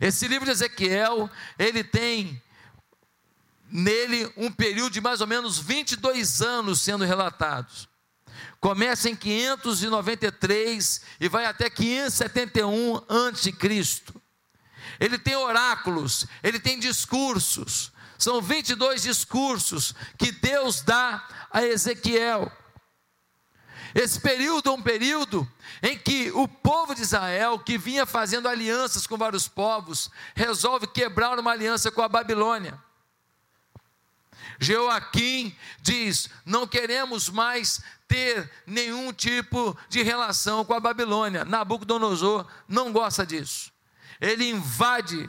Esse livro de Ezequiel, ele tem nele um período de mais ou menos 22 anos sendo relatados. Começa em 593 e vai até 571 a.C. Ele tem oráculos, ele tem discursos. São 22 discursos que Deus dá a Ezequiel. Esse período é um período em que o povo de Israel, que vinha fazendo alianças com vários povos, resolve quebrar uma aliança com a Babilônia. Joaquim diz: não queremos mais ter nenhum tipo de relação com a Babilônia. Nabucodonosor não gosta disso. Ele invade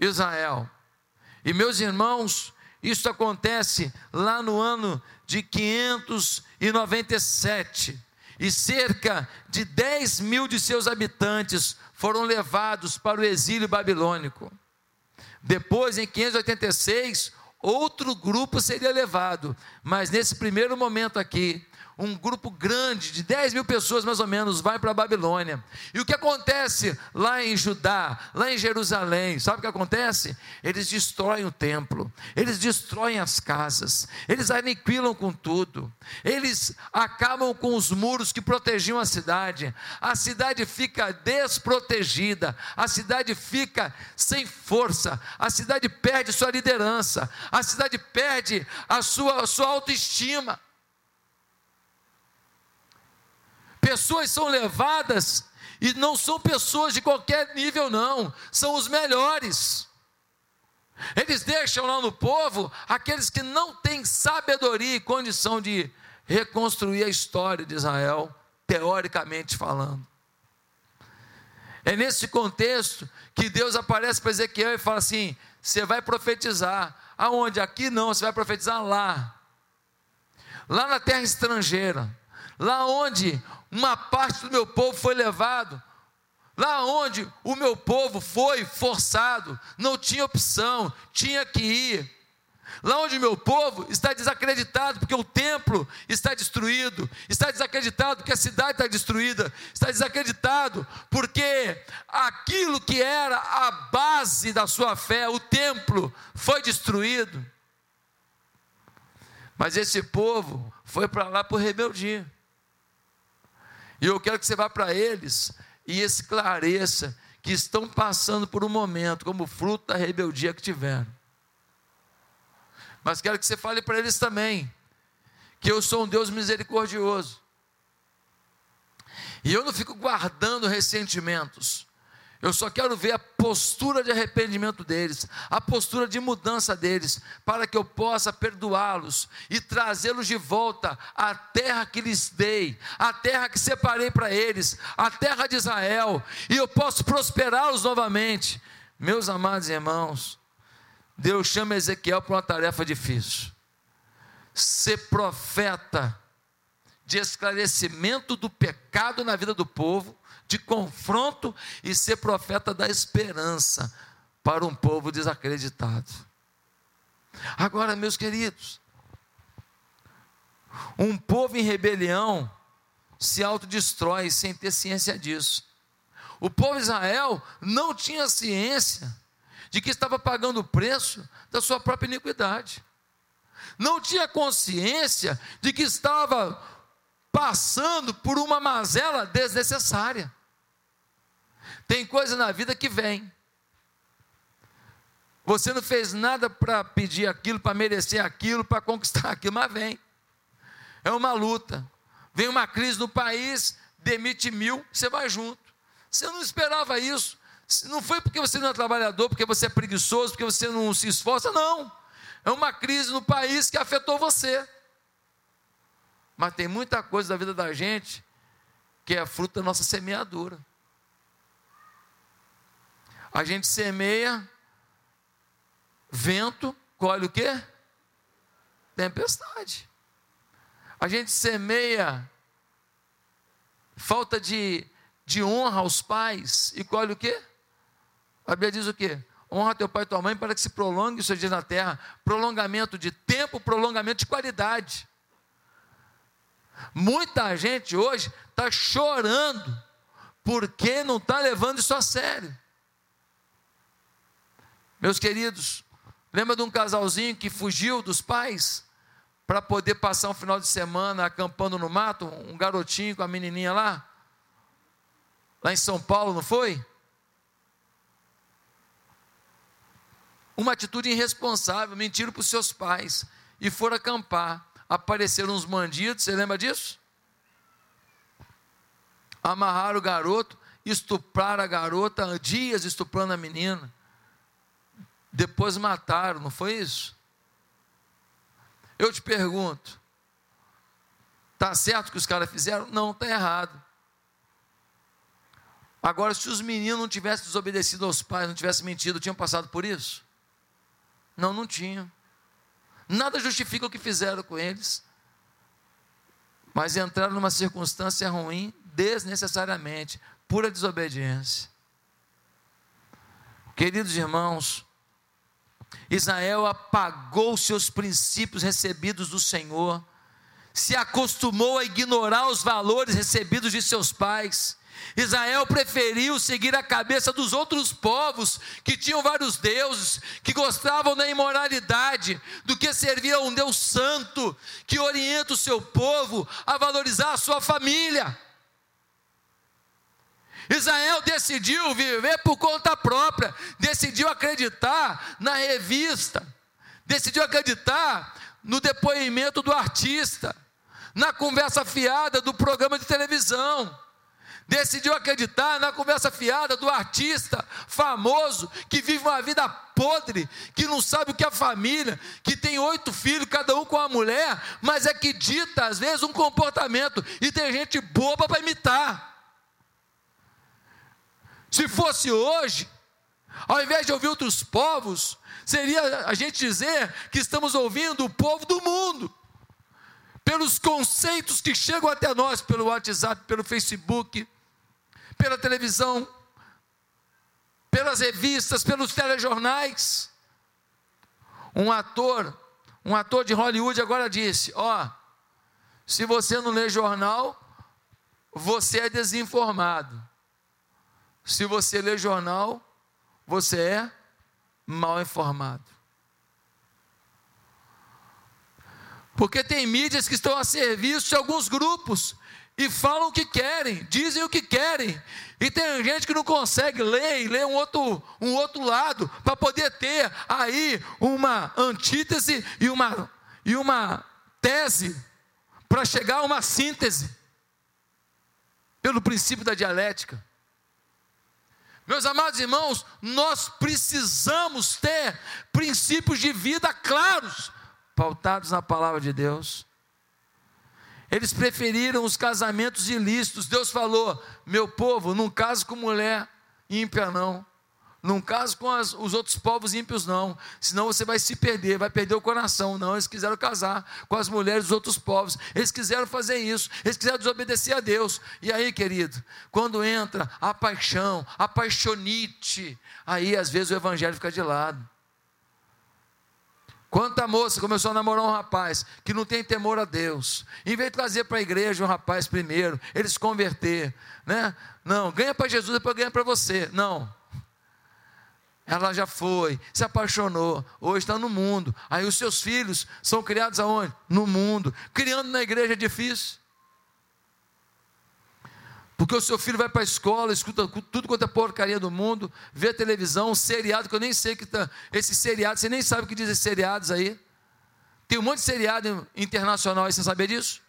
Israel. E meus irmãos, isso acontece lá no ano de 597. E cerca de 10 mil de seus habitantes foram levados para o exílio babilônico. Depois, em 586, outro grupo seria levado, mas nesse primeiro momento aqui, um grupo grande, de 10 mil pessoas mais ou menos, vai para a Babilônia. E o que acontece lá em Judá, lá em Jerusalém? Sabe o que acontece? Eles destroem o templo, eles destroem as casas, eles aniquilam com tudo, eles acabam com os muros que protegiam a cidade, a cidade fica desprotegida, a cidade fica sem força, a cidade perde sua liderança, a cidade perde a sua, a sua autoestima. Pessoas são levadas e não são pessoas de qualquer nível, não, são os melhores. Eles deixam lá no povo aqueles que não têm sabedoria e condição de reconstruir a história de Israel, teoricamente falando. É nesse contexto que Deus aparece para Ezequiel e fala assim: você vai profetizar. Aonde? Aqui não, você vai profetizar lá. Lá na terra estrangeira. Lá onde uma parte do meu povo foi levado. Lá onde o meu povo foi forçado, não tinha opção, tinha que ir. Lá onde o meu povo está desacreditado porque o templo está destruído, está desacreditado porque a cidade está destruída, está desacreditado porque aquilo que era a base da sua fé, o templo, foi destruído. Mas esse povo foi para lá por rebeldia. E eu quero que você vá para eles e esclareça que estão passando por um momento como fruto da rebeldia que tiveram. Mas quero que você fale para eles também que eu sou um Deus misericordioso. E eu não fico guardando ressentimentos. Eu só quero ver a postura de arrependimento deles, a postura de mudança deles, para que eu possa perdoá-los e trazê-los de volta à terra que lhes dei, à terra que separei para eles, à terra de Israel, e eu posso prosperá-los novamente. Meus amados irmãos, Deus chama Ezequiel para uma tarefa difícil. Ser profeta de esclarecimento do pecado na vida do povo de confronto e ser profeta da esperança para um povo desacreditado. Agora, meus queridos, um povo em rebelião se autodestrói sem ter ciência disso. O povo de Israel não tinha ciência de que estava pagando o preço da sua própria iniquidade. Não tinha consciência de que estava passando por uma mazela desnecessária. Tem coisa na vida que vem. Você não fez nada para pedir aquilo, para merecer aquilo, para conquistar aquilo, mas vem. É uma luta. Vem uma crise no país, demite mil, você vai junto. Você não esperava isso. Não foi porque você não é trabalhador, porque você é preguiçoso, porque você não se esforça, não. É uma crise no país que afetou você. Mas tem muita coisa da vida da gente que é fruto da nossa semeadura. A gente semeia vento, colhe o quê? Tempestade. A gente semeia falta de, de honra aos pais e colhe o quê? A Bíblia diz o quê? Honra teu pai e tua mãe para que se prolongue o seu dia na terra. Prolongamento de tempo, prolongamento de qualidade. Muita gente hoje está chorando porque não está levando isso a sério. Meus queridos, lembra de um casalzinho que fugiu dos pais para poder passar um final de semana acampando no mato? Um garotinho com a menininha lá? Lá em São Paulo, não foi? Uma atitude irresponsável, mentiram para os seus pais e foram acampar. Apareceram uns bandidos, você lembra disso? Amarraram o garoto, estupraram a garota, dias estuprando a menina. Depois mataram, não foi isso? Eu te pergunto, está certo que os caras fizeram? Não, está errado. Agora, se os meninos não tivessem desobedecido aos pais, não tivessem mentido, tinham passado por isso? Não, não tinham. Nada justifica o que fizeram com eles. Mas entraram numa circunstância ruim desnecessariamente, pura desobediência. Queridos irmãos, Israel apagou seus princípios recebidos do Senhor, se acostumou a ignorar os valores recebidos de seus pais, Israel preferiu seguir a cabeça dos outros povos que tinham vários deuses, que gostavam da imoralidade, do que servir a um Deus santo, que orienta o seu povo a valorizar a sua família. Israel decidiu viver por conta própria, decidiu acreditar na revista, decidiu acreditar no depoimento do artista, na conversa fiada do programa de televisão decidiu acreditar na conversa fiada do artista famoso que vive uma vida podre, que não sabe o que é família, que tem oito filhos, cada um com uma mulher, mas é que dita às vezes um comportamento e tem gente boba para imitar. Se fosse hoje, ao invés de ouvir outros povos, seria a gente dizer que estamos ouvindo o povo do mundo pelos conceitos que chegam até nós pelo WhatsApp, pelo Facebook, pela televisão, pelas revistas, pelos telejornais. Um ator, um ator de Hollywood agora disse: Ó, oh, se você não lê jornal, você é desinformado. Se você lê jornal, você é mal informado. Porque tem mídias que estão a serviço de alguns grupos e falam o que querem, dizem o que querem. E tem gente que não consegue ler e ler um outro, um outro lado para poder ter aí uma antítese e uma, e uma tese para chegar a uma síntese pelo princípio da dialética. Meus amados irmãos, nós precisamos ter princípios de vida claros, pautados na palavra de Deus. Eles preferiram os casamentos ilícitos. Deus falou: meu povo, não case com mulher ímpia, não. Não case com as, os outros povos ímpios, não. Senão você vai se perder, vai perder o coração. Não, eles quiseram casar com as mulheres dos outros povos. Eles quiseram fazer isso. Eles quiseram desobedecer a Deus. E aí, querido, quando entra a paixão, a paixonite, aí às vezes o evangelho fica de lado. Quanta moça começou a namorar um rapaz que não tem temor a Deus, em vez de trazer para a igreja um rapaz primeiro, eles se converter, né? Não, ganha para Jesus, depois ganha para você. Não. Ela já foi, se apaixonou, hoje está no mundo. Aí os seus filhos são criados aonde? No mundo. Criando na igreja é difícil. Porque o seu filho vai para a escola, escuta tudo quanto é porcaria do mundo, vê televisão, um seriado, que eu nem sei que está. Esse seriado, você nem sabe o que dizem seriados aí. Tem um monte de seriado internacional aí, você sabia disso?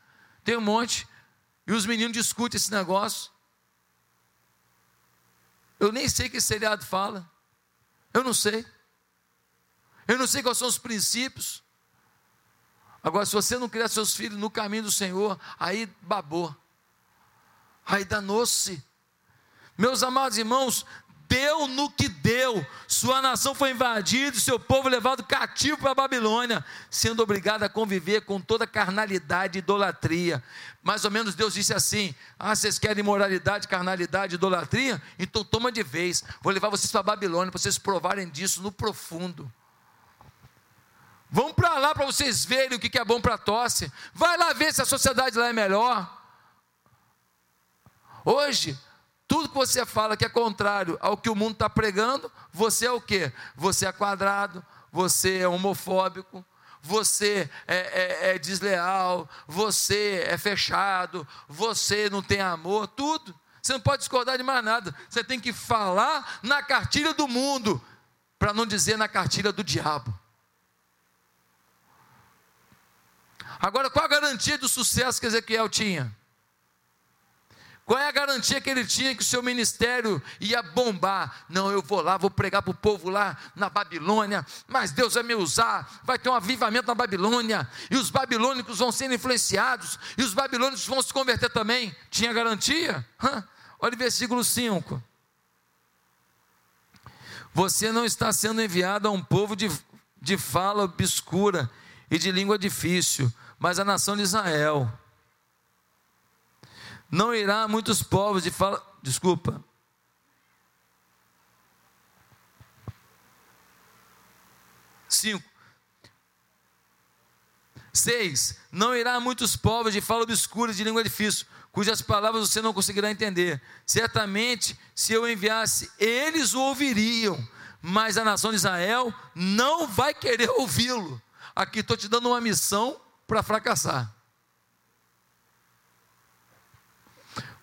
Tem um monte. E os meninos discutem esse negócio. Eu nem sei que seriado fala. Eu não sei. Eu não sei quais são os princípios. Agora, se você não criar seus filhos no caminho do Senhor, aí babou. Aí danou-se. Meus amados irmãos, deu no que deu. Sua nação foi invadida, seu povo levado cativo para a Babilônia, sendo obrigado a conviver com toda carnalidade e idolatria. Mais ou menos Deus disse assim: Ah, vocês querem imoralidade, carnalidade, idolatria? Então toma de vez. Vou levar vocês para a Babilônia para vocês provarem disso no profundo. Vão para lá para vocês verem o que é bom para a tosse. Vai lá ver se a sociedade lá é melhor. Hoje, Tudo que você fala que é contrário ao que o mundo está pregando, você é o quê? Você é quadrado, você é homofóbico, você é, é, é desleal, você é fechado, você não tem amor, tudo. Você não pode discordar de mais nada. Você tem que falar na cartilha do mundo, para não dizer na cartilha do diabo. Agora, qual a garantia do sucesso que Ezequiel tinha? Qual é a garantia que ele tinha que o seu ministério ia bombar? Não, eu vou lá, vou pregar para o povo lá na Babilônia, mas Deus vai me usar, vai ter um avivamento na Babilônia, e os babilônicos vão ser influenciados, e os babilônicos vão se converter também. Tinha garantia? Hã? Olha o versículo 5. Você não está sendo enviado a um povo de, de fala obscura e de língua difícil, mas a nação de Israel não irá muitos povos de fala. Desculpa. Cinco. Seis. Não irá muitos povos de fala obscura e de língua difícil, cujas palavras você não conseguirá entender. Certamente, se eu enviasse, eles o ouviriam, mas a nação de Israel não vai querer ouvi-lo. Aqui estou te dando uma missão para fracassar.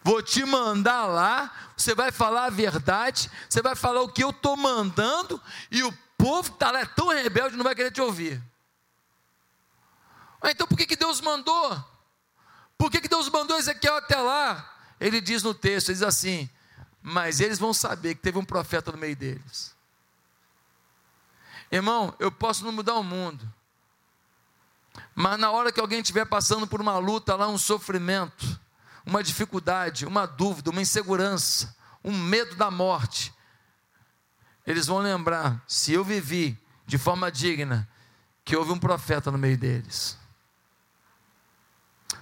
Vou te mandar lá, você vai falar a verdade, você vai falar o que eu estou mandando, e o povo que está lá é tão rebelde não vai querer te ouvir. Então por que, que Deus mandou? Por que, que Deus mandou Ezequiel até lá? Ele diz no texto, ele diz assim, mas eles vão saber que teve um profeta no meio deles. Irmão, eu posso não mudar o mundo, mas na hora que alguém estiver passando por uma luta lá, um sofrimento, uma dificuldade, uma dúvida, uma insegurança, um medo da morte, eles vão lembrar: se eu vivi de forma digna, que houve um profeta no meio deles.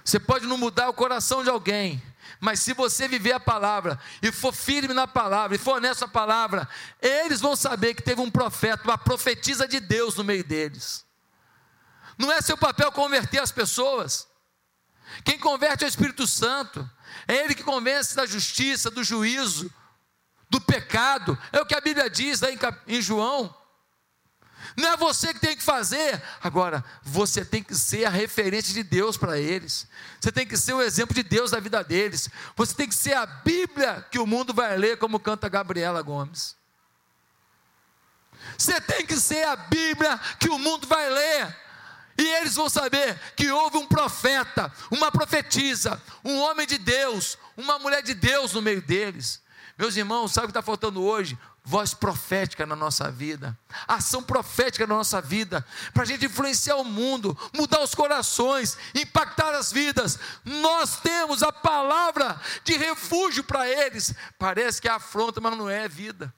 Você pode não mudar o coração de alguém, mas se você viver a palavra e for firme na palavra e for nessa palavra, eles vão saber que teve um profeta, uma profetisa de Deus no meio deles. Não é seu papel converter as pessoas. Quem converte é o Espírito Santo. É Ele que convence da justiça, do juízo, do pecado. É o que a Bíblia diz lá em João. Não é você que tem que fazer. Agora, você tem que ser a referência de Deus para eles. Você tem que ser o exemplo de Deus na vida deles. Você tem que ser a Bíblia que o mundo vai ler, como canta Gabriela Gomes. Você tem que ser a Bíblia que o mundo vai ler. E eles vão saber que houve um profeta, uma profetisa, um homem de Deus, uma mulher de Deus no meio deles. Meus irmãos, sabe o que está faltando hoje? Voz profética na nossa vida, ação profética na nossa vida, para a gente influenciar o mundo, mudar os corações, impactar as vidas. Nós temos a palavra de refúgio para eles. Parece que é afronta, mas não é vida.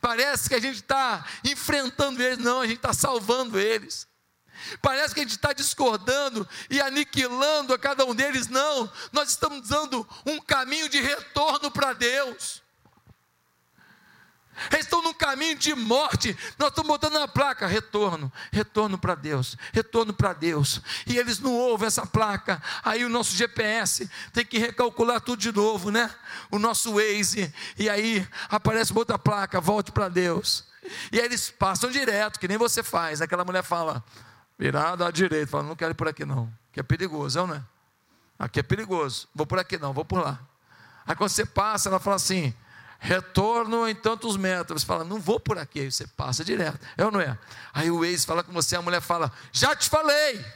Parece que a gente está enfrentando eles, não, a gente está salvando eles. Parece que a gente está discordando e aniquilando a cada um deles. Não, nós estamos dando um caminho de retorno para Deus. Eles estão num caminho de morte. Nós estamos botando na placa: retorno, retorno para Deus, retorno para Deus. E eles não ouvem essa placa. Aí o nosso GPS tem que recalcular tudo de novo, né? O nosso Waze. E aí aparece outra placa: volte para Deus. E aí eles passam direto, que nem você faz. Aquela mulher fala: Virado à direita, fala, não quero ir por aqui não, que é perigoso, é ou não é? Aqui é perigoso, vou por aqui não, vou por lá. Aí quando você passa, ela fala assim, retorno em tantos metros. Você fala, não vou por aqui, aí você passa direto, é ou não é? Aí o ex fala com você, a mulher fala, já te falei,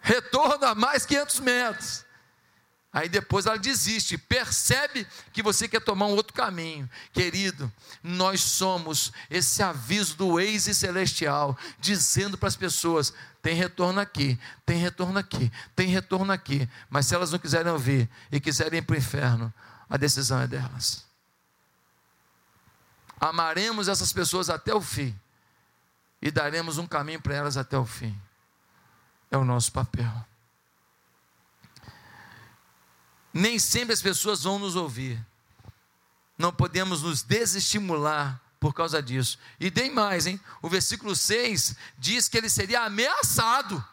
retorno a mais 500 metros. Aí depois ela desiste, percebe que você quer tomar um outro caminho. Querido, nós somos esse aviso do ex celestial, dizendo para as pessoas: tem retorno aqui, tem retorno aqui, tem retorno aqui. Mas se elas não quiserem ouvir e quiserem ir para o inferno, a decisão é delas. Amaremos essas pessoas até o fim e daremos um caminho para elas até o fim. É o nosso papel. Nem sempre as pessoas vão nos ouvir. Não podemos nos desestimular por causa disso. E tem mais, hein? O versículo 6 diz que ele seria ameaçado.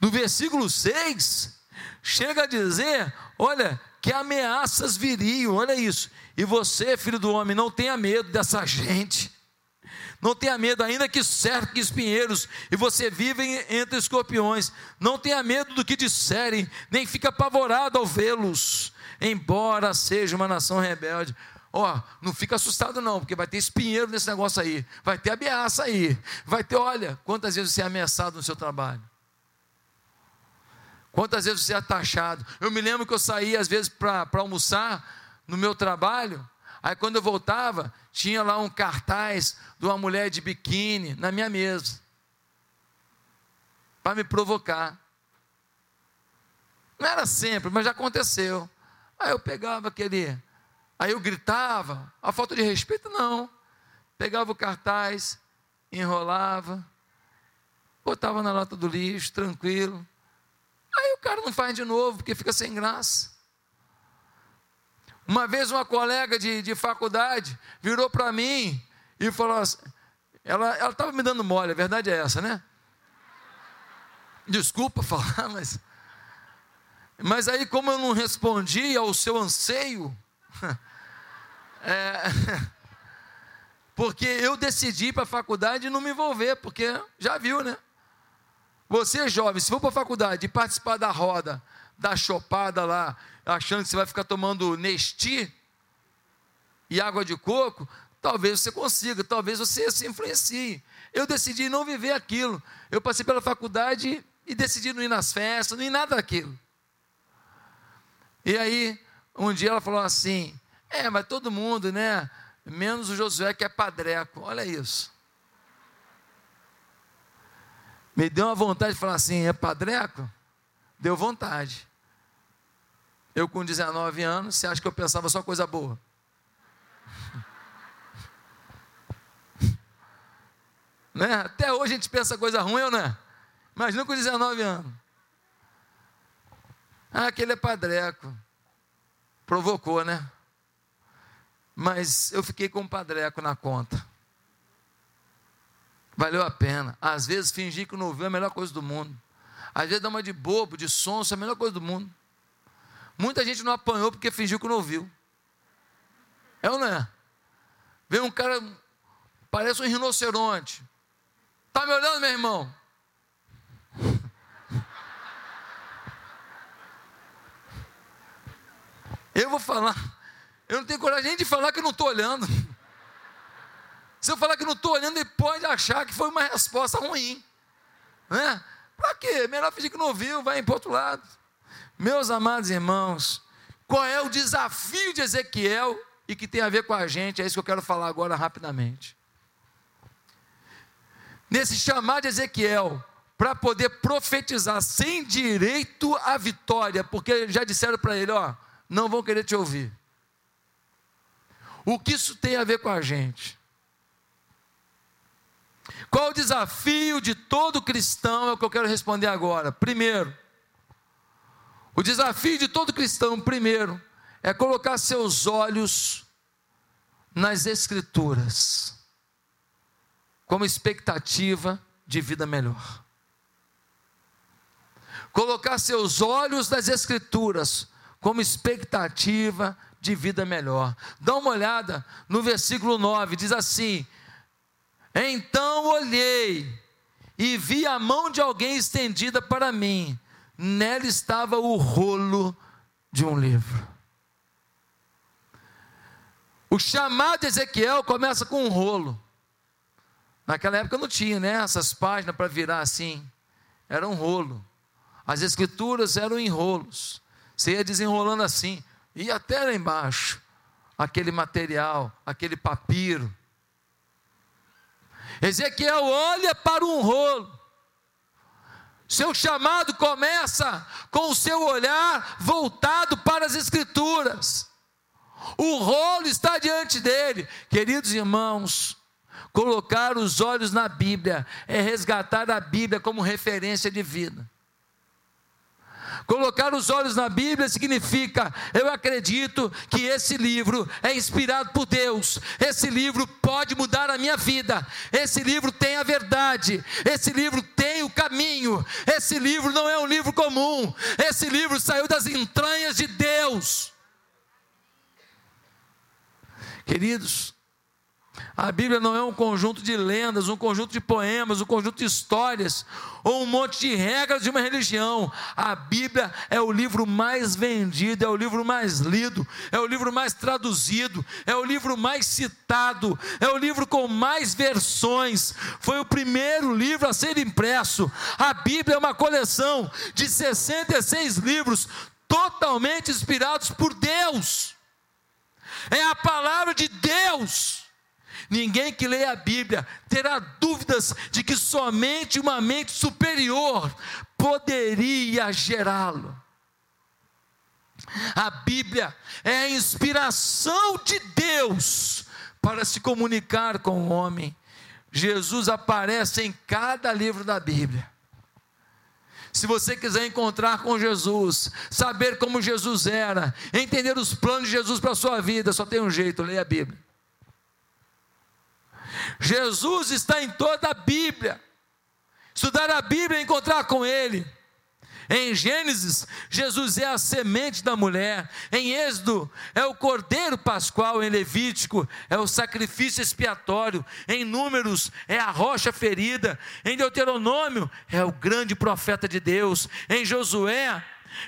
No versículo 6, chega a dizer: olha, que ameaças viriam, olha isso. E você, filho do homem, não tenha medo dessa gente. Não tenha medo, ainda que cerque espinheiros e você vive entre escorpiões. Não tenha medo do que disserem, nem fique apavorado ao vê-los, embora seja uma nação rebelde. Ó, oh, não fica assustado não, porque vai ter espinheiro nesse negócio aí, vai ter ameaça aí, vai ter, olha, quantas vezes você é ameaçado no seu trabalho. Quantas vezes você é taxado? Eu me lembro que eu saía às vezes para almoçar no meu trabalho, aí quando eu voltava, tinha lá um cartaz de uma mulher de biquíni na minha mesa, para me provocar. Não era sempre, mas já aconteceu. Aí eu pegava aquele, aí eu gritava, a falta de respeito não. Pegava o cartaz, enrolava, botava na lata do lixo, tranquilo. Aí o cara não faz de novo, porque fica sem graça. Uma vez uma colega de, de faculdade virou para mim e falou assim, ela estava me dando mole, a verdade é essa, né? Desculpa falar, mas. Mas aí, como eu não respondi ao seu anseio, é, porque eu decidi ir para a faculdade e não me envolver, porque já viu, né? Você, jovem, se for para a faculdade e participar da roda, da chopada lá, achando que você vai ficar tomando Nesti e água de coco, talvez você consiga, talvez você se influencie. Eu decidi não viver aquilo. Eu passei pela faculdade e decidi não ir nas festas, não ir nada daquilo. E aí, um dia ela falou assim: É, mas todo mundo, né? Menos o Josué que é padreco. Olha isso. Me deu uma vontade de falar assim: é padreco? Deu vontade. Eu com 19 anos, você acha que eu pensava só coisa boa? né? Até hoje a gente pensa coisa ruim ou não é? Imagina com 19 anos. Ah, aquele é padreco. Provocou, né? Mas eu fiquei com o padreco na conta. Valeu a pena. Às vezes fingir que não ouviu é a melhor coisa do mundo. Às vezes dar uma de bobo, de sonso, é a melhor coisa do mundo. Muita gente não apanhou porque fingiu que não ouviu. É ou não é? Vem um cara, parece um rinoceronte. Está me olhando, meu irmão? Eu vou falar. Eu não tenho coragem nem de falar que eu não estou olhando. Se eu falar que não estou olhando, ele pode achar que foi uma resposta ruim. Né? Para quê? Melhor fingir que não ouviu, vai para outro lado. Meus amados irmãos, qual é o desafio de Ezequiel e que tem a ver com a gente? É isso que eu quero falar agora rapidamente. Nesse chamado de Ezequiel, para poder profetizar sem direito à vitória, porque já disseram para ele: ó, não vão querer te ouvir. O que isso tem a ver com a gente? Qual o desafio de todo cristão? É o que eu quero responder agora. Primeiro, o desafio de todo cristão, primeiro, é colocar seus olhos nas Escrituras, como expectativa de vida melhor. Colocar seus olhos nas Escrituras, como expectativa de vida melhor. Dá uma olhada no versículo 9, diz assim: então olhei e vi a mão de alguém estendida para mim. Nela estava o rolo de um livro. O chamado de Ezequiel começa com um rolo. Naquela época não tinha, né? Essas páginas para virar assim. Era um rolo. As escrituras eram em rolos. Você ia desenrolando assim. E até lá embaixo. Aquele material, aquele papiro. Ezequiel olha para um rolo. Seu chamado começa com o seu olhar voltado para as Escrituras. O rolo está diante dele. Queridos irmãos, colocar os olhos na Bíblia é resgatar a Bíblia como referência de vida. Colocar os olhos na Bíblia significa eu acredito que esse livro é inspirado por Deus. Esse livro pode mudar a minha vida. Esse livro tem a verdade. Esse livro tem o caminho. Esse livro não é um livro comum. Esse livro saiu das entranhas de Deus. Queridos, a Bíblia não é um conjunto de lendas, um conjunto de poemas, um conjunto de histórias, ou um monte de regras de uma religião. A Bíblia é o livro mais vendido, é o livro mais lido, é o livro mais traduzido, é o livro mais citado, é o livro com mais versões. Foi o primeiro livro a ser impresso. A Bíblia é uma coleção de 66 livros totalmente inspirados por Deus. É a palavra de Deus. Ninguém que lê a Bíblia terá dúvidas de que somente uma mente superior poderia gerá-lo. A Bíblia é a inspiração de Deus para se comunicar com o homem. Jesus aparece em cada livro da Bíblia. Se você quiser encontrar com Jesus, saber como Jesus era, entender os planos de Jesus para a sua vida, só tem um jeito: leia a Bíblia. Jesus está em toda a Bíblia. Estudar a Bíblia é encontrar com Ele. Em Gênesis, Jesus é a semente da mulher. Em Êxodo, é o cordeiro pascual. Em Levítico, é o sacrifício expiatório. Em Números, é a rocha ferida. Em Deuteronômio, é o grande profeta de Deus. Em Josué,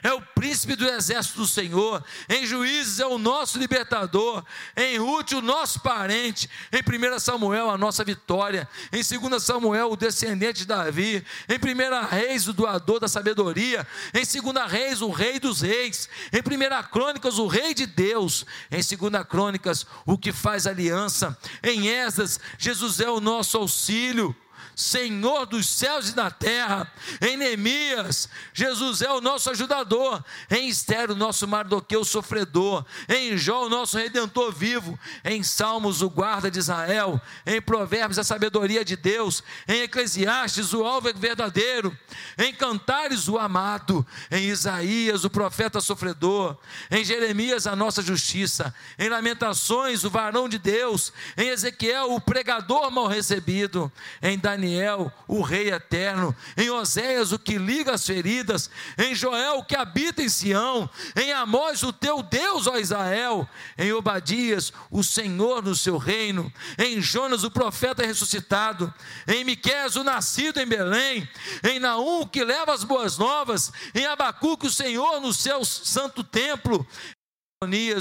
é o príncipe do exército do Senhor, em Juízes é o nosso libertador, em Ruth o nosso parente, em 1 Samuel a nossa vitória, em 2 Samuel o descendente de Davi, em 1 Reis o doador da sabedoria, em 2 Reis o rei dos reis, em 1 Crônicas o rei de Deus, em 2 Crônicas o que faz aliança, em Esdras Jesus é o nosso auxílio, Senhor dos céus e da terra. Em Neemias, Jesus é o nosso ajudador. Em Esther, o nosso Mardoqueu sofredor. Em Jó, o nosso redentor vivo. Em Salmos, o guarda de Israel. Em Provérbios, a sabedoria de Deus. Em Eclesiastes, o alvo verdadeiro. Em Cantares, o amado. Em Isaías, o profeta sofredor. Em Jeremias, a nossa justiça. Em Lamentações, o varão de Deus. Em Ezequiel, o pregador mal recebido. Em Daniel, Daniel, o Rei eterno, em Oséias, o que liga as feridas, em Joel, o que habita em Sião, em Amós, o teu Deus, ó Israel, em Obadias, o Senhor no seu reino, em Jonas, o profeta ressuscitado, em Miqués, o nascido em Belém, em Naum, o que leva as boas novas, em Abacuque, o Senhor no seu santo templo,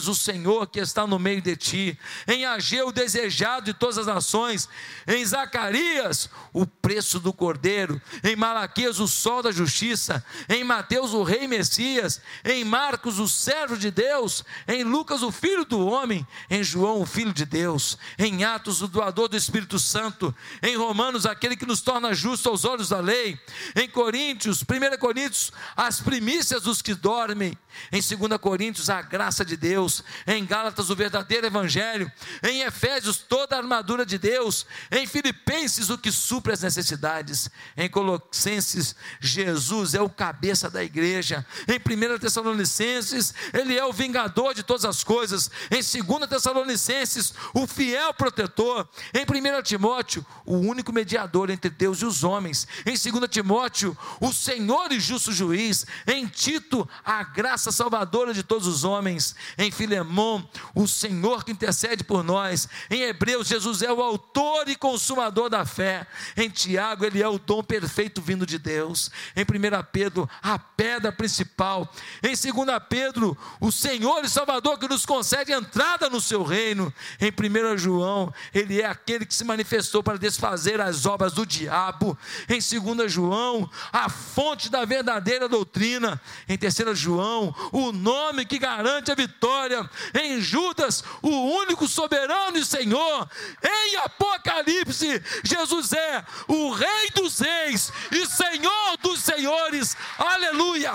o Senhor que está no meio de ti, em Ageu, o desejado de todas as nações, em Zacarias, o preço do cordeiro, em Malaquias, o sol da justiça, em Mateus, o rei Messias, em Marcos, o servo de Deus, em Lucas, o filho do homem, em João, o filho de Deus, em Atos, o doador do Espírito Santo, em Romanos, aquele que nos torna justos aos olhos da lei, em Coríntios, 1 Coríntios, as primícias dos que dormem, em 2 Coríntios, a graça de Deus, em Gálatas, o verdadeiro evangelho, em Efésios, toda a armadura de Deus, em Filipenses, o que supre as necessidades, em Colossenses, Jesus é o cabeça da igreja, em 1 Tessalonicenses, ele é o vingador de todas as coisas, em 2 Tessalonicenses, o fiel protetor, em 1 Timóteo, o único mediador entre Deus e os homens, em 2 Timóteo, o Senhor e justo juiz, em Tito, a graça salvadora de todos os homens. Em Filemão, o Senhor que intercede por nós. Em Hebreus, Jesus é o autor e consumador da fé. Em Tiago, ele é o dom perfeito vindo de Deus. Em 1 Pedro, a pedra principal. Em 2 Pedro, o Senhor e Salvador que nos concede entrada no seu reino. Em 1 João, ele é aquele que se manifestou para desfazer as obras do diabo. Em 2 João, a fonte da verdadeira doutrina. Em 3 João, o nome que garante a vitória. Em Judas, o único soberano e Senhor. Em Apocalipse, Jesus é o Rei dos Reis e Senhor dos Senhores. Aleluia!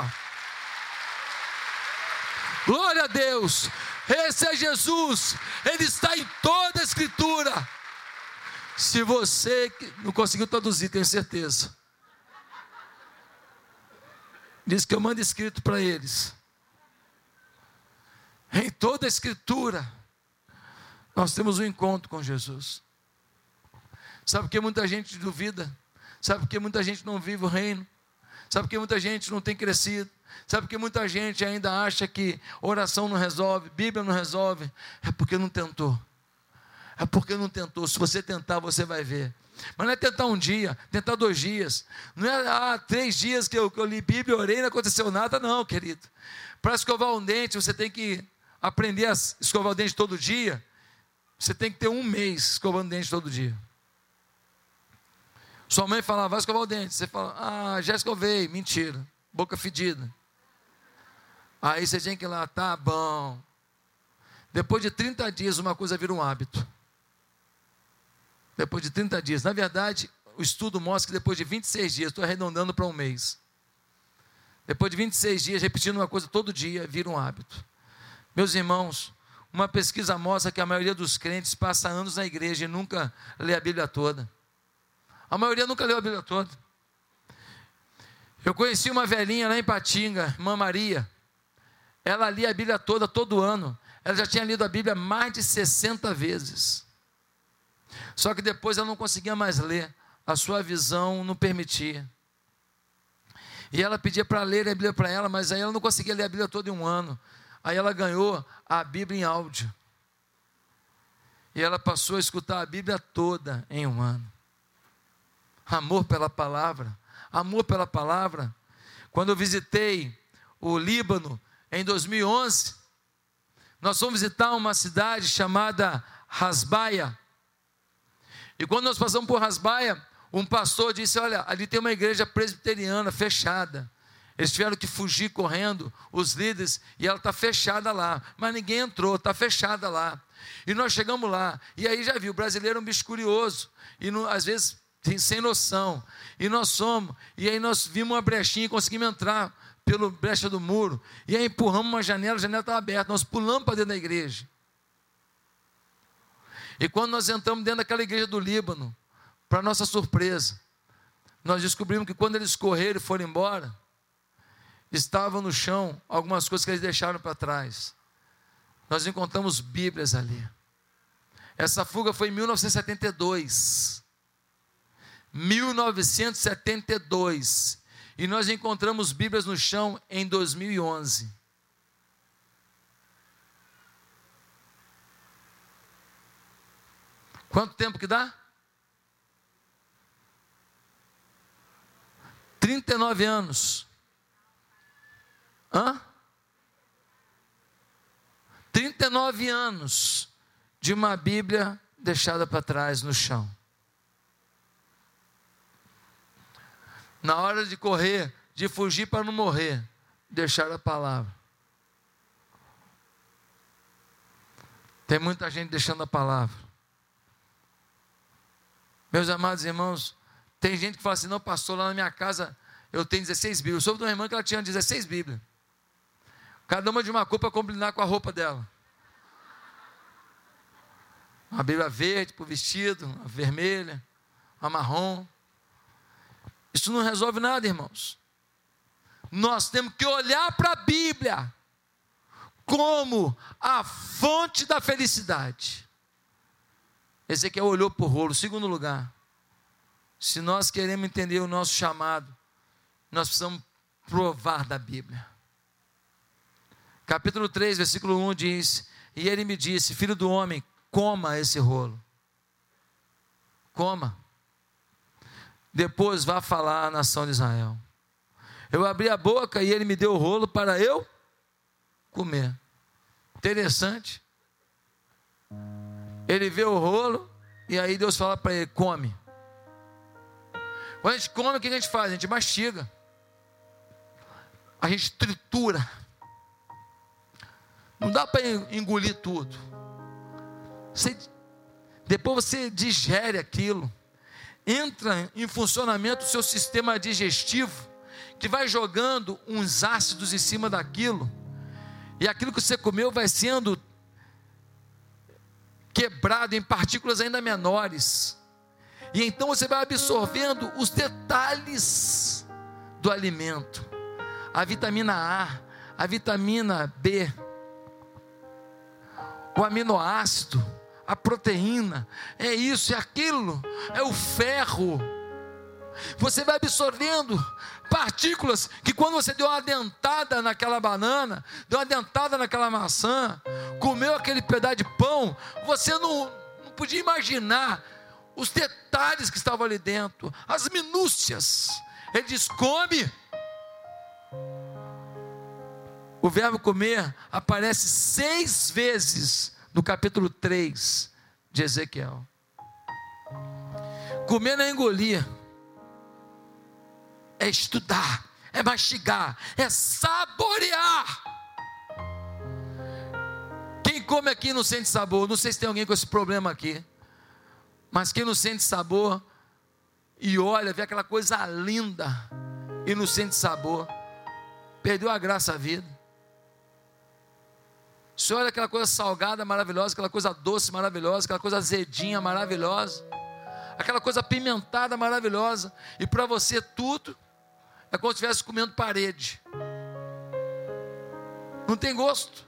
Glória a Deus. Esse é Jesus. Ele está em toda a Escritura. Se você não conseguiu traduzir, tenho certeza. Diz que eu mando escrito para eles. Em toda a escritura, nós temos um encontro com Jesus. Sabe por que muita gente duvida? Sabe por que muita gente não vive o reino? Sabe por que muita gente não tem crescido? Sabe por que muita gente ainda acha que oração não resolve, Bíblia não resolve? É porque não tentou. É porque não tentou. Se você tentar, você vai ver. Mas não é tentar um dia, tentar dois dias. Não é ah, três dias que eu, que eu li Bíblia, orei, não aconteceu nada, não, querido. Para escovar um dente, você tem que aprender a escovar o dente todo dia. Você tem que ter um mês escovando o dente todo dia. Sua mãe falava, vai escovar o dente. Você fala, ah, já escovei. Mentira. Boca fedida. Aí você tinha que ir lá, tá bom. Depois de 30 dias, uma coisa vira um hábito. Depois de 30 dias. Na verdade, o estudo mostra que depois de 26 dias, estou arredondando para um mês. Depois de 26 dias, repetindo uma coisa todo dia, vira um hábito. Meus irmãos, uma pesquisa mostra que a maioria dos crentes passa anos na igreja e nunca lê a Bíblia toda. A maioria nunca leu a Bíblia toda. Eu conheci uma velhinha lá em Patinga, irmã Maria. Ela lia a Bíblia toda, todo ano. Ela já tinha lido a Bíblia mais de 60 vezes. Só que depois ela não conseguia mais ler. A sua visão não permitia. E ela pedia para ler a Bíblia para ela, mas aí ela não conseguia ler a Bíblia toda em um ano. Aí ela ganhou a Bíblia em áudio. E ela passou a escutar a Bíblia toda em um ano amor pela palavra, amor pela palavra. Quando eu visitei o Líbano em 2011, nós fomos visitar uma cidade chamada Rasbaia. E quando nós passamos por Rasbaia, um pastor disse: Olha, ali tem uma igreja presbiteriana fechada. Eles tiveram que fugir correndo, os líderes, e ela está fechada lá. Mas ninguém entrou, está fechada lá. E nós chegamos lá, e aí já viu, o brasileiro é um bicho curioso. E no, às vezes sem noção. E nós somos. E aí nós vimos uma brechinha e conseguimos entrar pela brecha do muro. E aí empurramos uma janela, a janela estava aberta. Nós pulamos para dentro da igreja. E quando nós entramos dentro daquela igreja do Líbano, para nossa surpresa, nós descobrimos que quando eles correram e foram embora, estavam no chão algumas coisas que eles deixaram para trás. Nós encontramos Bíblias ali. Essa fuga foi em 1972. 1972. E nós encontramos Bíblias no chão em 2011. Quanto tempo que dá? 39 anos. Hã? 39 anos de uma Bíblia deixada para trás no chão. na hora de correr, de fugir para não morrer, deixar a palavra. Tem muita gente deixando a palavra. Meus amados irmãos, tem gente que fala assim: não, pastor, lá na minha casa eu tenho 16 Bíblias. Eu soube de uma irmã que ela tinha 16 Bíblias. Cada uma de uma cor para combinar com a roupa dela. Uma Bíblia verde para o vestido, uma vermelha, uma marrom. Isso não resolve nada, irmãos. Nós temos que olhar para a Bíblia como a fonte da felicidade. Ezequiel olhou para o rolo. Segundo lugar, se nós queremos entender o nosso chamado, nós precisamos provar da Bíblia. Capítulo 3, versículo 1 diz: E ele me disse: Filho do homem, coma esse rolo. Coma depois vá falar à nação de Israel. Eu abri a boca e ele me deu o rolo para eu comer. Interessante. Ele vê o rolo e aí Deus fala para ele: come. Quando a gente come, o que a gente faz? A gente mastiga. A gente tritura. Não dá para engolir tudo. Você, depois você digere aquilo entra em funcionamento o seu sistema digestivo, que vai jogando uns ácidos em cima daquilo, e aquilo que você comeu vai sendo quebrado em partículas ainda menores. E então você vai absorvendo os detalhes do alimento, a vitamina A, a vitamina B, o aminoácido, a proteína, é isso, é aquilo, é o ferro. Você vai absorvendo partículas que quando você deu uma dentada naquela banana, deu uma dentada naquela maçã, comeu aquele pedaço de pão, você não, não podia imaginar os detalhes que estavam ali dentro, as minúcias. Ele diz: come. O verbo comer aparece seis vezes no capítulo 3 de Ezequiel. Comer não é engolir é estudar, é mastigar, é saborear. Quem come aqui não sente sabor, não sei se tem alguém com esse problema aqui, mas quem não sente sabor e olha, vê aquela coisa linda e não sente sabor, perdeu a graça à vida. Você olha aquela coisa salgada, maravilhosa, aquela coisa doce, maravilhosa, aquela coisa azedinha, maravilhosa, aquela coisa pimentada, maravilhosa, e para você tudo é como se estivesse comendo parede. Não tem gosto.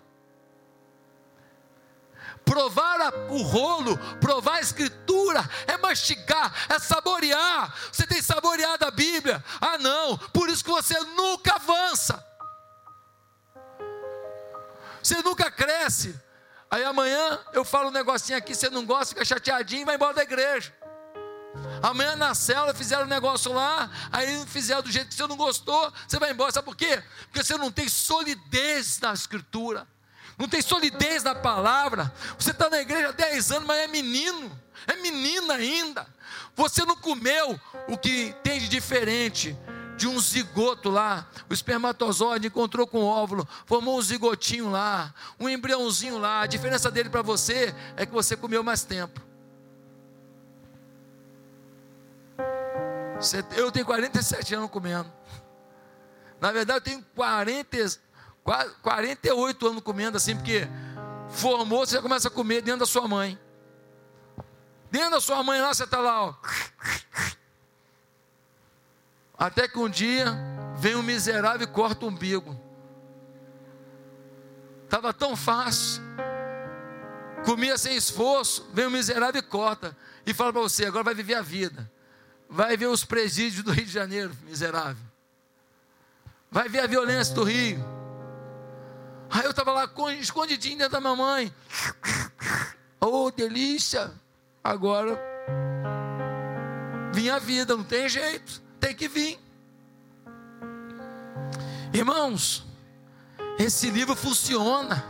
Provar o rolo, provar a escritura, é mastigar, é saborear. Você tem saboreado a Bíblia? Ah, não, por isso que você nunca avança. Você nunca cresce. Aí amanhã eu falo um negocinho aqui, você não gosta, fica chateadinho e vai embora da igreja. Amanhã na célula fizeram um negócio lá, aí fizeram do jeito que você não gostou, você vai embora. Sabe por quê? Porque você não tem solidez na escritura, não tem solidez na palavra. Você está na igreja há 10 anos, mas é menino, é menina ainda. Você não comeu o que tem de diferente de um zigoto lá, o espermatozoide encontrou com o óvulo, formou um zigotinho lá, um embriãozinho lá. A diferença dele para você é que você comeu mais tempo. Eu tenho 47 anos comendo. Na verdade, eu tenho 40, 48 anos comendo assim, porque formou, você já começa a comer dentro da sua mãe. Dentro da sua mãe lá, você está lá, ó. Até que um dia vem um miserável e corta o umbigo. Estava tão fácil. Comia sem esforço, vem um miserável e corta. E fala para você, agora vai viver a vida. Vai ver os presídios do Rio de Janeiro, miserável. Vai ver a violência do Rio. Aí eu estava lá escondidinho dentro da mamãe. Oh, delícia! Agora vinha a vida, não tem jeito, tem que vir. Irmãos, esse livro funciona.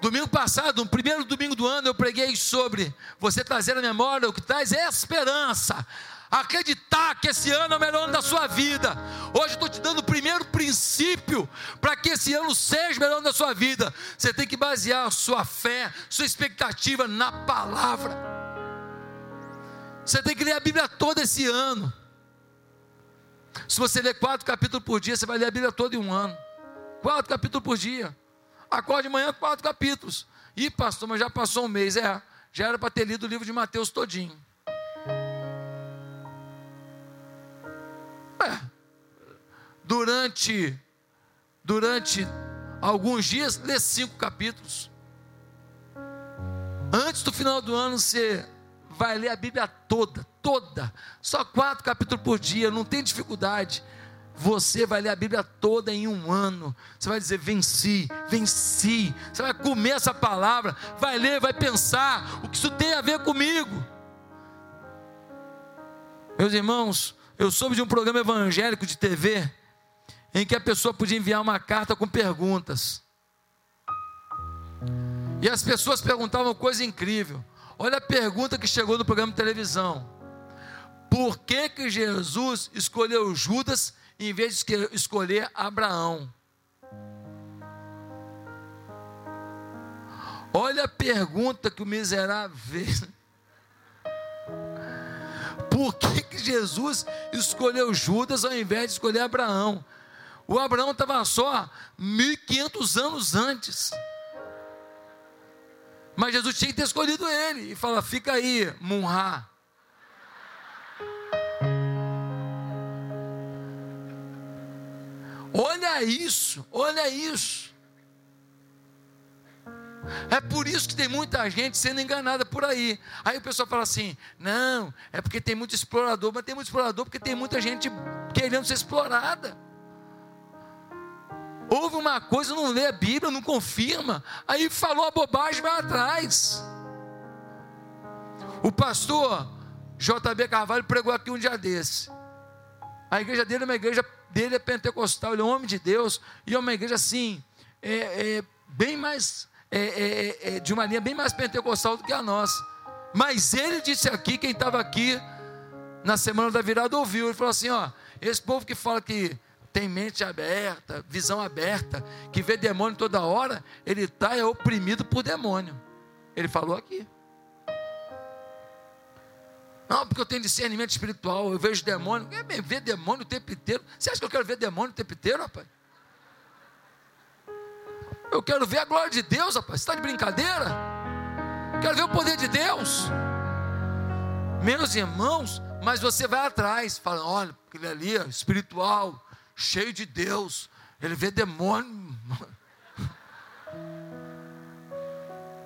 Domingo passado, no primeiro domingo do ano, eu preguei sobre você trazer à memória o que traz esperança. Acreditar que esse ano é o melhor ano da sua vida. Hoje estou te dando o primeiro princípio para que esse ano seja o melhor ano da sua vida. Você tem que basear sua fé, sua expectativa na palavra. Você tem que ler a Bíblia toda esse ano. Se você ler quatro capítulos por dia, você vai ler a Bíblia toda em um ano. Quatro capítulos por dia. Acorde de manhã, quatro capítulos. E pastor, mas já passou um mês. É, já era para ter lido o livro de Mateus todinho. É, durante, durante alguns dias, lê cinco capítulos. Antes do final do ano, você vai ler a Bíblia toda, toda. Só quatro capítulos por dia, não tem dificuldade. Você vai ler a Bíblia toda em um ano. Você vai dizer: venci, venci. Você vai comer essa palavra, vai ler, vai pensar o que isso tem a ver comigo. Meus irmãos, eu soube de um programa evangélico de TV em que a pessoa podia enviar uma carta com perguntas. E as pessoas perguntavam coisa incrível. Olha a pergunta que chegou no programa de televisão. Por que que Jesus escolheu Judas em vez de escolher Abraão. Olha a pergunta que o miserável fez. Por que, que Jesus escolheu Judas ao invés de escolher Abraão? O Abraão estava só 1500 anos antes. Mas Jesus tinha que ter escolhido ele e fala: fica aí, Munhá. isso, olha isso. É por isso que tem muita gente sendo enganada por aí. Aí o pessoal fala assim: não, é porque tem muito explorador, mas tem muito explorador porque tem muita gente querendo ser explorada. Ouve uma coisa, não lê a Bíblia, não confirma, aí falou a bobagem, vai atrás. O pastor JB Carvalho pregou aqui um dia desse. A igreja dele é uma igreja dele é pentecostal, ele é um homem de Deus, e é uma igreja assim, é, é bem mais é, é, é, é, de uma linha bem mais pentecostal do que a nossa. Mas ele disse aqui, quem estava aqui na semana da virada ouviu, ele falou assim: ó, esse povo que fala que tem mente aberta, visão aberta, que vê demônio toda hora, ele está é oprimido por demônio. Ele falou aqui. Não, porque eu tenho discernimento espiritual, eu vejo demônio. É, ver demônio o tempo inteiro. Você acha que eu quero ver demônio o tempo inteiro, rapaz? Eu quero ver a glória de Deus, rapaz. Você está de brincadeira? Quero ver o poder de Deus. Meus irmãos, mas você vai atrás, fala: olha, aquele ali é espiritual, cheio de Deus. Ele vê demônio.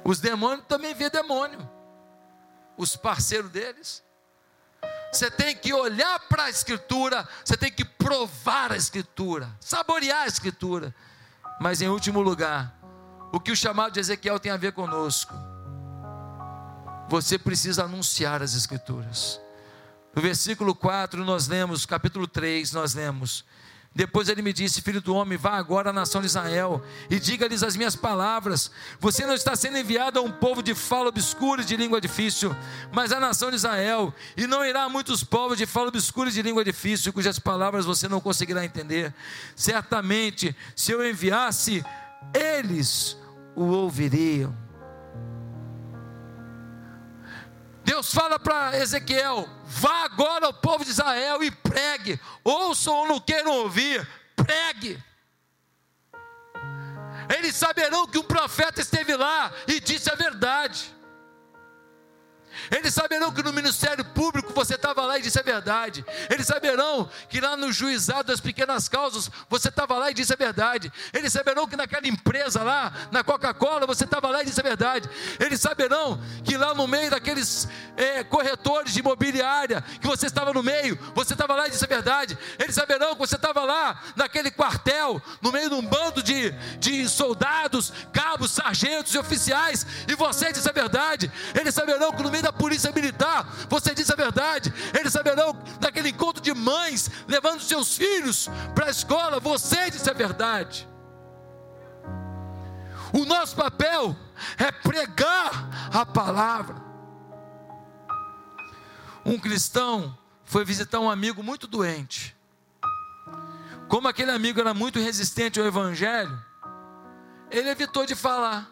Os demônios também vê demônio. Os parceiros deles. Você tem que olhar para a Escritura, você tem que provar a Escritura, saborear a Escritura. Mas em último lugar, o que o chamado de Ezequiel tem a ver conosco? Você precisa anunciar as Escrituras. No versículo 4, nós lemos, capítulo 3, nós lemos: depois ele me disse: Filho do homem, vá agora à nação de Israel e diga-lhes as minhas palavras. Você não está sendo enviado a um povo de fala obscura e de língua difícil, mas à nação de Israel. E não irá a muitos povos de fala obscura e de língua difícil, cujas palavras você não conseguirá entender. Certamente, se eu enviasse, eles o ouviriam. Deus fala para Ezequiel: vá agora ao povo de Israel e pregue. Ouçam ou não queiram ouvir, pregue. Eles saberão que um profeta esteve lá e disse a verdade. Eles saberão que no Ministério Público você estava lá e disse a verdade. Eles saberão que lá no juizado das pequenas causas você estava lá e disse a verdade. Eles saberão que naquela empresa lá, na Coca-Cola, você estava lá e disse a verdade. Eles saberão que lá no meio daqueles é, corretores de imobiliária, que você estava no meio, você estava lá e disse a verdade. Eles saberão que você estava lá naquele quartel, no meio de um bando de, de soldados, cabos, sargentos e oficiais, e você disse a verdade. Eles saberão que no meio da polícia militar, você disse a verdade. Eles saberão daquele encontro de mães levando seus filhos para a escola, você disse a verdade. O nosso papel é pregar a palavra. Um cristão foi visitar um amigo muito doente. Como aquele amigo era muito resistente ao evangelho, ele evitou de falar.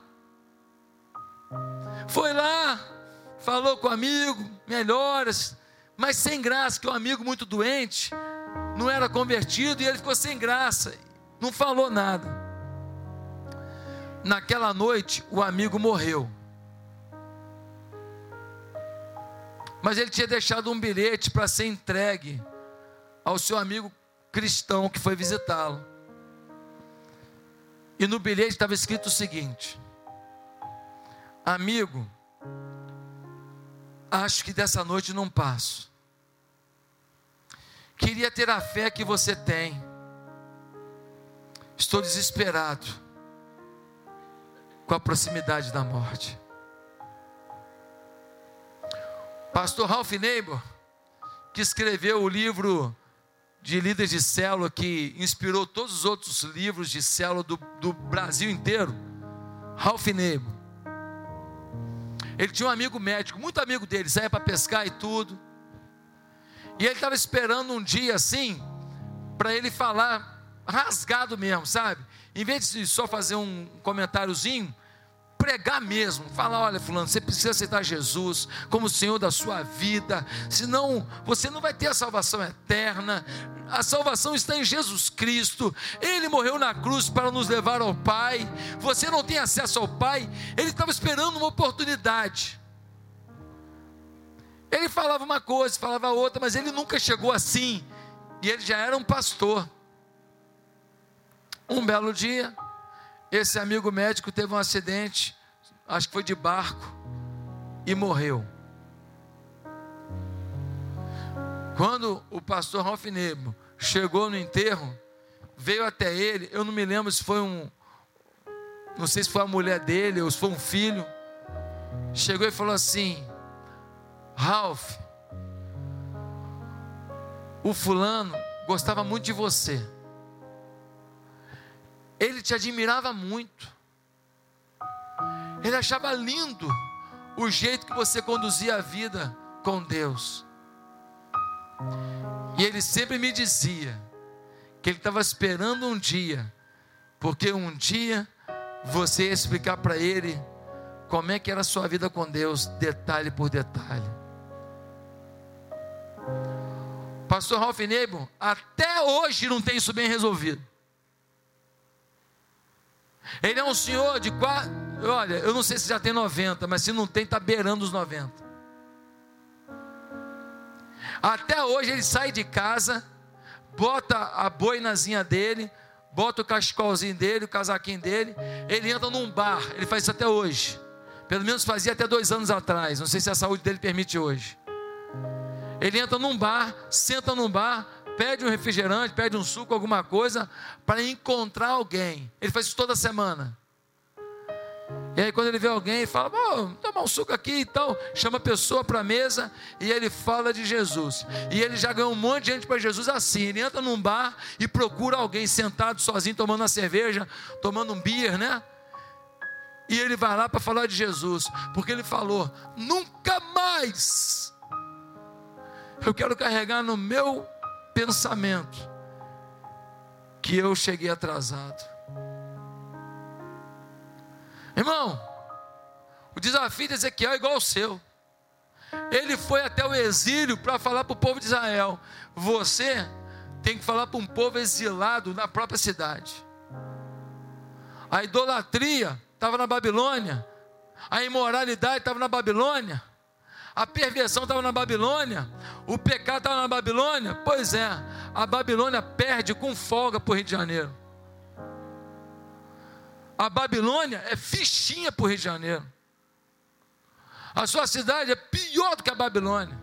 Foi lá, falou com o amigo, melhoras, mas sem graça, que o um amigo muito doente, não era convertido e ele ficou sem graça, não falou nada. Naquela noite, o amigo morreu. Mas ele tinha deixado um bilhete para ser entregue ao seu amigo cristão que foi visitá-lo. E no bilhete estava escrito o seguinte: Amigo, acho que dessa noite não passo. Queria ter a fé que você tem. Estou desesperado com a proximidade da morte. Pastor Ralph Neighbor, que escreveu o livro de líderes de célula, que inspirou todos os outros livros de célula do, do Brasil inteiro, Ralph Neighbor, ele tinha um amigo médico, muito amigo dele, saía para pescar e tudo. E ele estava esperando um dia assim, para ele falar rasgado mesmo, sabe? Em vez de só fazer um comentáriozinho, pregar mesmo, falar: olha, Fulano, você precisa aceitar Jesus como Senhor da sua vida, senão você não vai ter a salvação eterna. A salvação está em Jesus Cristo, Ele morreu na cruz para nos levar ao Pai. Você não tem acesso ao Pai, Ele estava esperando uma oportunidade. Ele falava uma coisa, falava outra, mas ele nunca chegou assim, e ele já era um pastor. Um belo dia, esse amigo médico teve um acidente, acho que foi de barco, e morreu. Quando o pastor Ralph Nebo chegou no enterro, veio até ele, eu não me lembro se foi um, não sei se foi a mulher dele ou se foi um filho, chegou e falou assim: Ralph, o fulano gostava muito de você, ele te admirava muito, ele achava lindo o jeito que você conduzia a vida com Deus, e ele sempre me dizia que ele estava esperando um dia, porque um dia você ia explicar para ele como é que era a sua vida com Deus, detalhe por detalhe. Pastor Ralph Nebo, até hoje não tem isso bem resolvido. Ele é um senhor de quase, olha, eu não sei se já tem 90, mas se não tem, está beirando os 90. Até hoje ele sai de casa, bota a boinazinha dele, bota o cachecolzinho dele, o casaquinho dele, ele entra num bar, ele faz isso até hoje. Pelo menos fazia até dois anos atrás, não sei se a saúde dele permite hoje. Ele entra num bar, senta num bar, pede um refrigerante, pede um suco, alguma coisa, para encontrar alguém. Ele faz isso toda semana. E aí, quando ele vê alguém, ele fala: Vou tomar um suco aqui e tal. Chama a pessoa para a mesa e ele fala de Jesus. E ele já ganhou um monte de gente para Jesus assim. Ele entra num bar e procura alguém sentado sozinho, tomando uma cerveja, tomando um beer, né? E ele vai lá para falar de Jesus, porque ele falou: Nunca mais eu quero carregar no meu pensamento que eu cheguei atrasado. Irmão, o desafio de Ezequiel é igual ao seu. Ele foi até o exílio para falar para o povo de Israel. Você tem que falar para um povo exilado na própria cidade. A idolatria estava na Babilônia, a imoralidade estava na Babilônia, a perversão estava na Babilônia, o pecado estava na Babilônia. Pois é, a Babilônia perde com folga para o Rio de Janeiro. A Babilônia é fichinha para o Rio de Janeiro. A sua cidade é pior do que a Babilônia.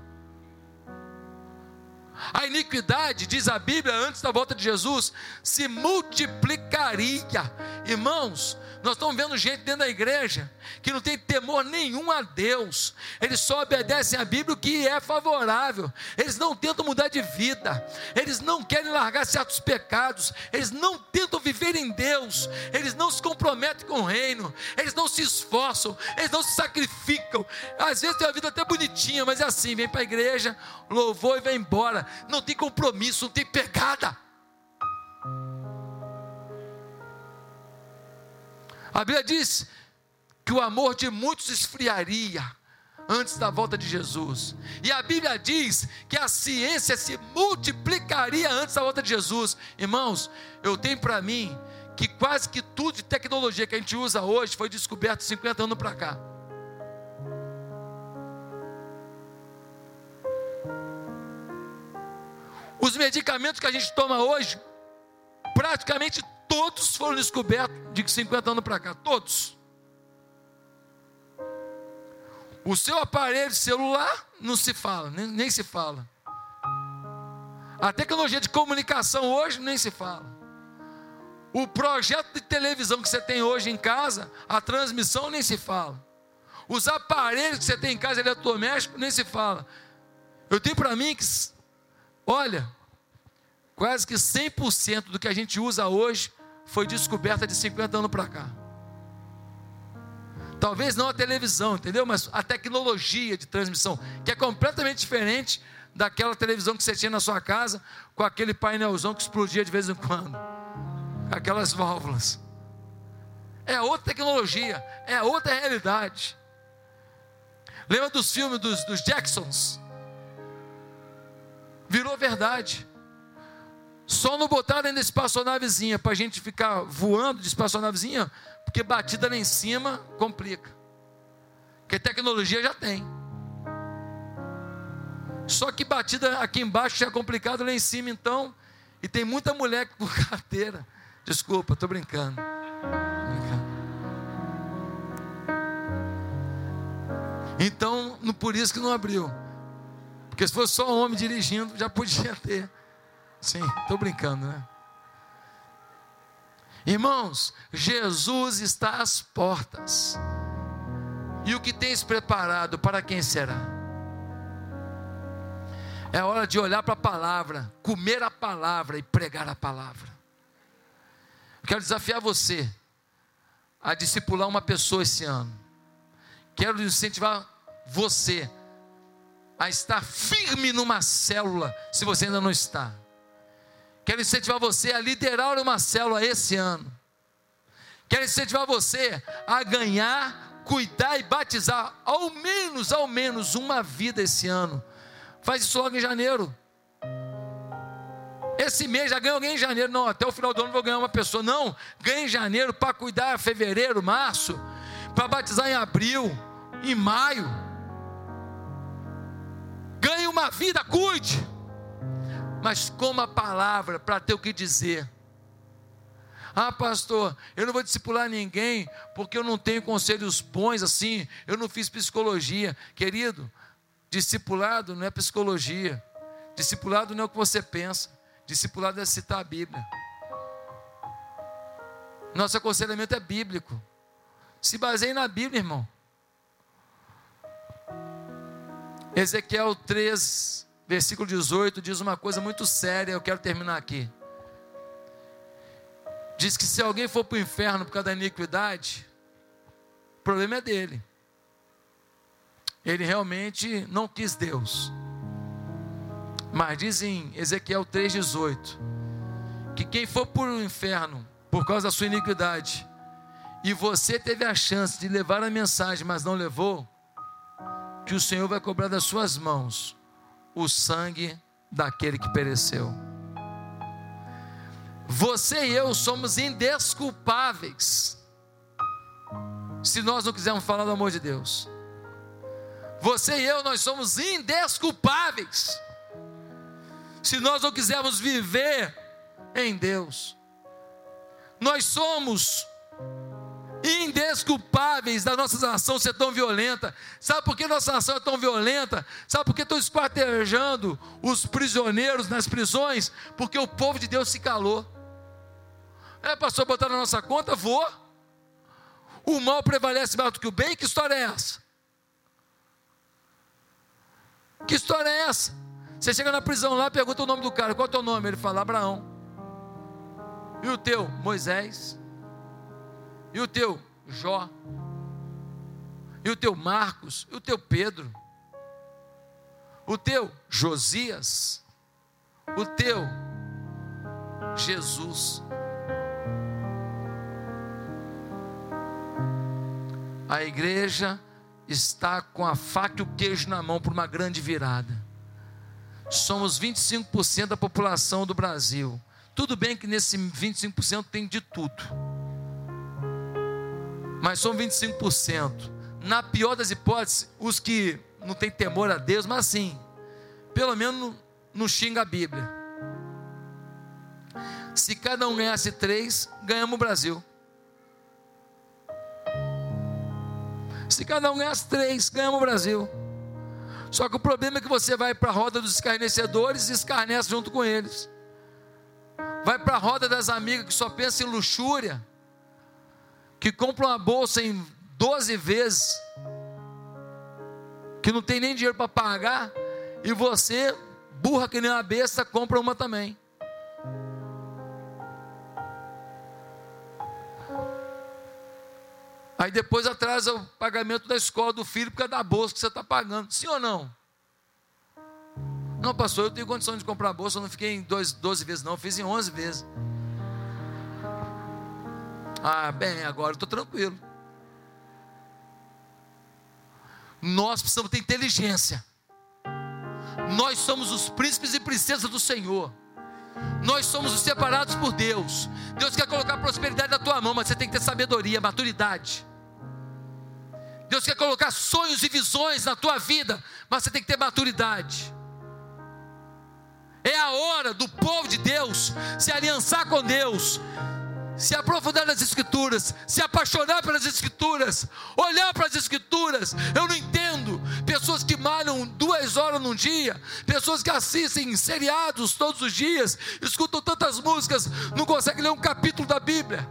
A iniquidade, diz a Bíblia, antes da volta de Jesus, se multiplicaria. Irmãos, nós estamos vendo gente dentro da igreja que não tem temor nenhum a Deus, eles só obedecem a Bíblia o que é favorável, eles não tentam mudar de vida, eles não querem largar certos pecados, eles não tentam viver em Deus, eles não se comprometem com o reino, eles não se esforçam, eles não se sacrificam. Às vezes tem uma vida até bonitinha, mas é assim: vem para a igreja, louvou e vai embora, não tem compromisso, não tem pegada. A Bíblia diz que o amor de muitos esfriaria antes da volta de Jesus. E a Bíblia diz que a ciência se multiplicaria antes da volta de Jesus. Irmãos, eu tenho para mim que quase que tudo de tecnologia que a gente usa hoje foi descoberto 50 anos para cá. Os medicamentos que a gente toma hoje, praticamente todos foram descobertos de 50 anos para cá, todos. O seu aparelho celular não se fala, nem, nem se fala. A tecnologia de comunicação hoje nem se fala. O projeto de televisão que você tem hoje em casa, a transmissão nem se fala. Os aparelhos que você tem em casa eletrodomésticos nem se fala. Eu tenho para mim que, olha, quase que 100% do que a gente usa hoje foi descoberta de 50 anos para cá. Talvez não a televisão, entendeu? Mas a tecnologia de transmissão, que é completamente diferente daquela televisão que você tinha na sua casa, com aquele painelzão que explodia de vez em quando, aquelas válvulas. É outra tecnologia, é outra realidade. Lembra dos filmes dos, dos Jacksons? Virou verdade. Só não botaram ainda espaçonavezinha para a gente ficar voando de espaçonavezinha, porque batida lá em cima complica. Porque tecnologia já tem. Só que batida aqui embaixo já é complicado lá em cima, então. E tem muita mulher com carteira. Desculpa, estou brincando. brincando. Então, por isso que não abriu. Porque se fosse só um homem dirigindo, já podia ter. Sim, estou brincando, né? Irmãos, Jesus está às portas. E o que tens preparado para quem será? É hora de olhar para a palavra, comer a palavra e pregar a palavra. quero desafiar você a discipular uma pessoa esse ano. Quero incentivar você a estar firme numa célula, se você ainda não está. Quero incentivar você a liderar uma célula esse ano. Quero incentivar você a ganhar, cuidar e batizar ao menos, ao menos uma vida esse ano. Faz isso logo em janeiro. Esse mês já ganha alguém em janeiro. Não, até o final do ano vou ganhar uma pessoa. Não, ganha em janeiro para cuidar fevereiro, março, para batizar em abril, em maio. Uma vida, cuide. Mas coma a palavra para ter o que dizer. Ah, pastor, eu não vou discipular ninguém porque eu não tenho conselhos bons assim, eu não fiz psicologia. Querido, discipulado não é psicologia. Discipulado não é o que você pensa. Discipulado é citar a Bíblia. Nosso aconselhamento é bíblico. Se baseie na Bíblia, irmão. Ezequiel 3, versículo 18, diz uma coisa muito séria, eu quero terminar aqui. Diz que se alguém for para o inferno por causa da iniquidade, o problema é dele. Ele realmente não quis Deus. Mas diz em Ezequiel 3,18: que quem for para o inferno por causa da sua iniquidade, e você teve a chance de levar a mensagem, mas não levou, que o Senhor vai cobrar das suas mãos o sangue daquele que pereceu. Você e eu somos indesculpáveis se nós não quisermos falar do amor de Deus. Você e eu, nós somos indesculpáveis se nós não quisermos viver em Deus. Nós somos indesculpáveis da nossa nação ser tão violenta. Sabe por que nossa nação é tão violenta? Sabe por que estão esquartejando os prisioneiros nas prisões? Porque o povo de Deus se calou. É, pastor, botar na nossa conta? Vou. O mal prevalece mais do que o bem? Que história é essa? Que história é essa? Você chega na prisão lá, pergunta o nome do cara, qual é o teu nome? Ele fala, Abraão. E o teu? Moisés. E o teu Jó? E o teu Marcos? E o teu Pedro? O teu Josias? O teu Jesus? A igreja está com a faca e o queijo na mão por uma grande virada. Somos 25% da população do Brasil. Tudo bem que nesse 25% tem de tudo mas são 25%. Na pior das hipóteses, os que não têm temor a Deus, mas assim, pelo menos não xinga a Bíblia. Se cada um ganhasse três, ganhamos o Brasil. Se cada um ganhasse três, ganhamos o Brasil. Só que o problema é que você vai para a roda dos escarnecedores e escarnece junto com eles. Vai para a roda das amigas que só pensam em luxúria que compra uma bolsa em 12 vezes, que não tem nem dinheiro para pagar, e você, burra que nem uma besta, compra uma também. Aí depois atrasa o pagamento da escola do filho por causa da bolsa que você está pagando. Sim ou não? Não, pastor, eu tenho condição de comprar bolsa, eu não fiquei em 12 vezes, não, eu fiz em 11 vezes. Ah, bem, agora eu estou tranquilo. Nós precisamos ter inteligência. Nós somos os príncipes e princesas do Senhor. Nós somos os separados por Deus. Deus quer colocar prosperidade na tua mão, mas você tem que ter sabedoria, maturidade. Deus quer colocar sonhos e visões na tua vida, mas você tem que ter maturidade. É a hora do povo de Deus se aliançar com Deus, se aprofundar nas Escrituras, se apaixonar pelas Escrituras, olhar para as Escrituras. Eu não entendo pessoas que malham duas horas num dia, pessoas que assistem seriados todos os dias, escutam tantas músicas, não conseguem ler um capítulo da Bíblia.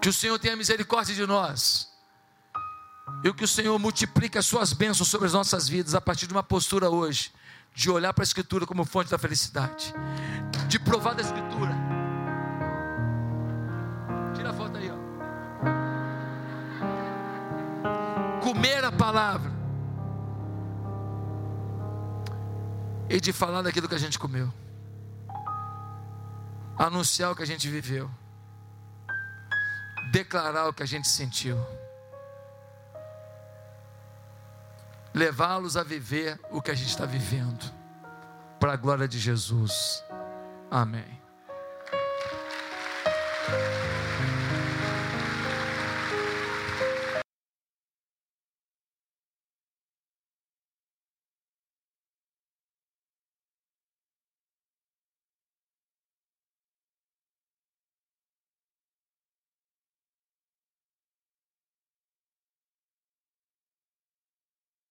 Que o Senhor tenha misericórdia de nós. E que o Senhor multiplique as suas bênçãos sobre as nossas vidas a partir de uma postura hoje de olhar para a Escritura como fonte da felicidade, de provar da Escritura. Tira a foto aí, ó. Comer a palavra e de falar daquilo que a gente comeu, anunciar o que a gente viveu declarar o que a gente sentiu, levá-los a viver o que a gente está vivendo, para a glória de Jesus. Amém.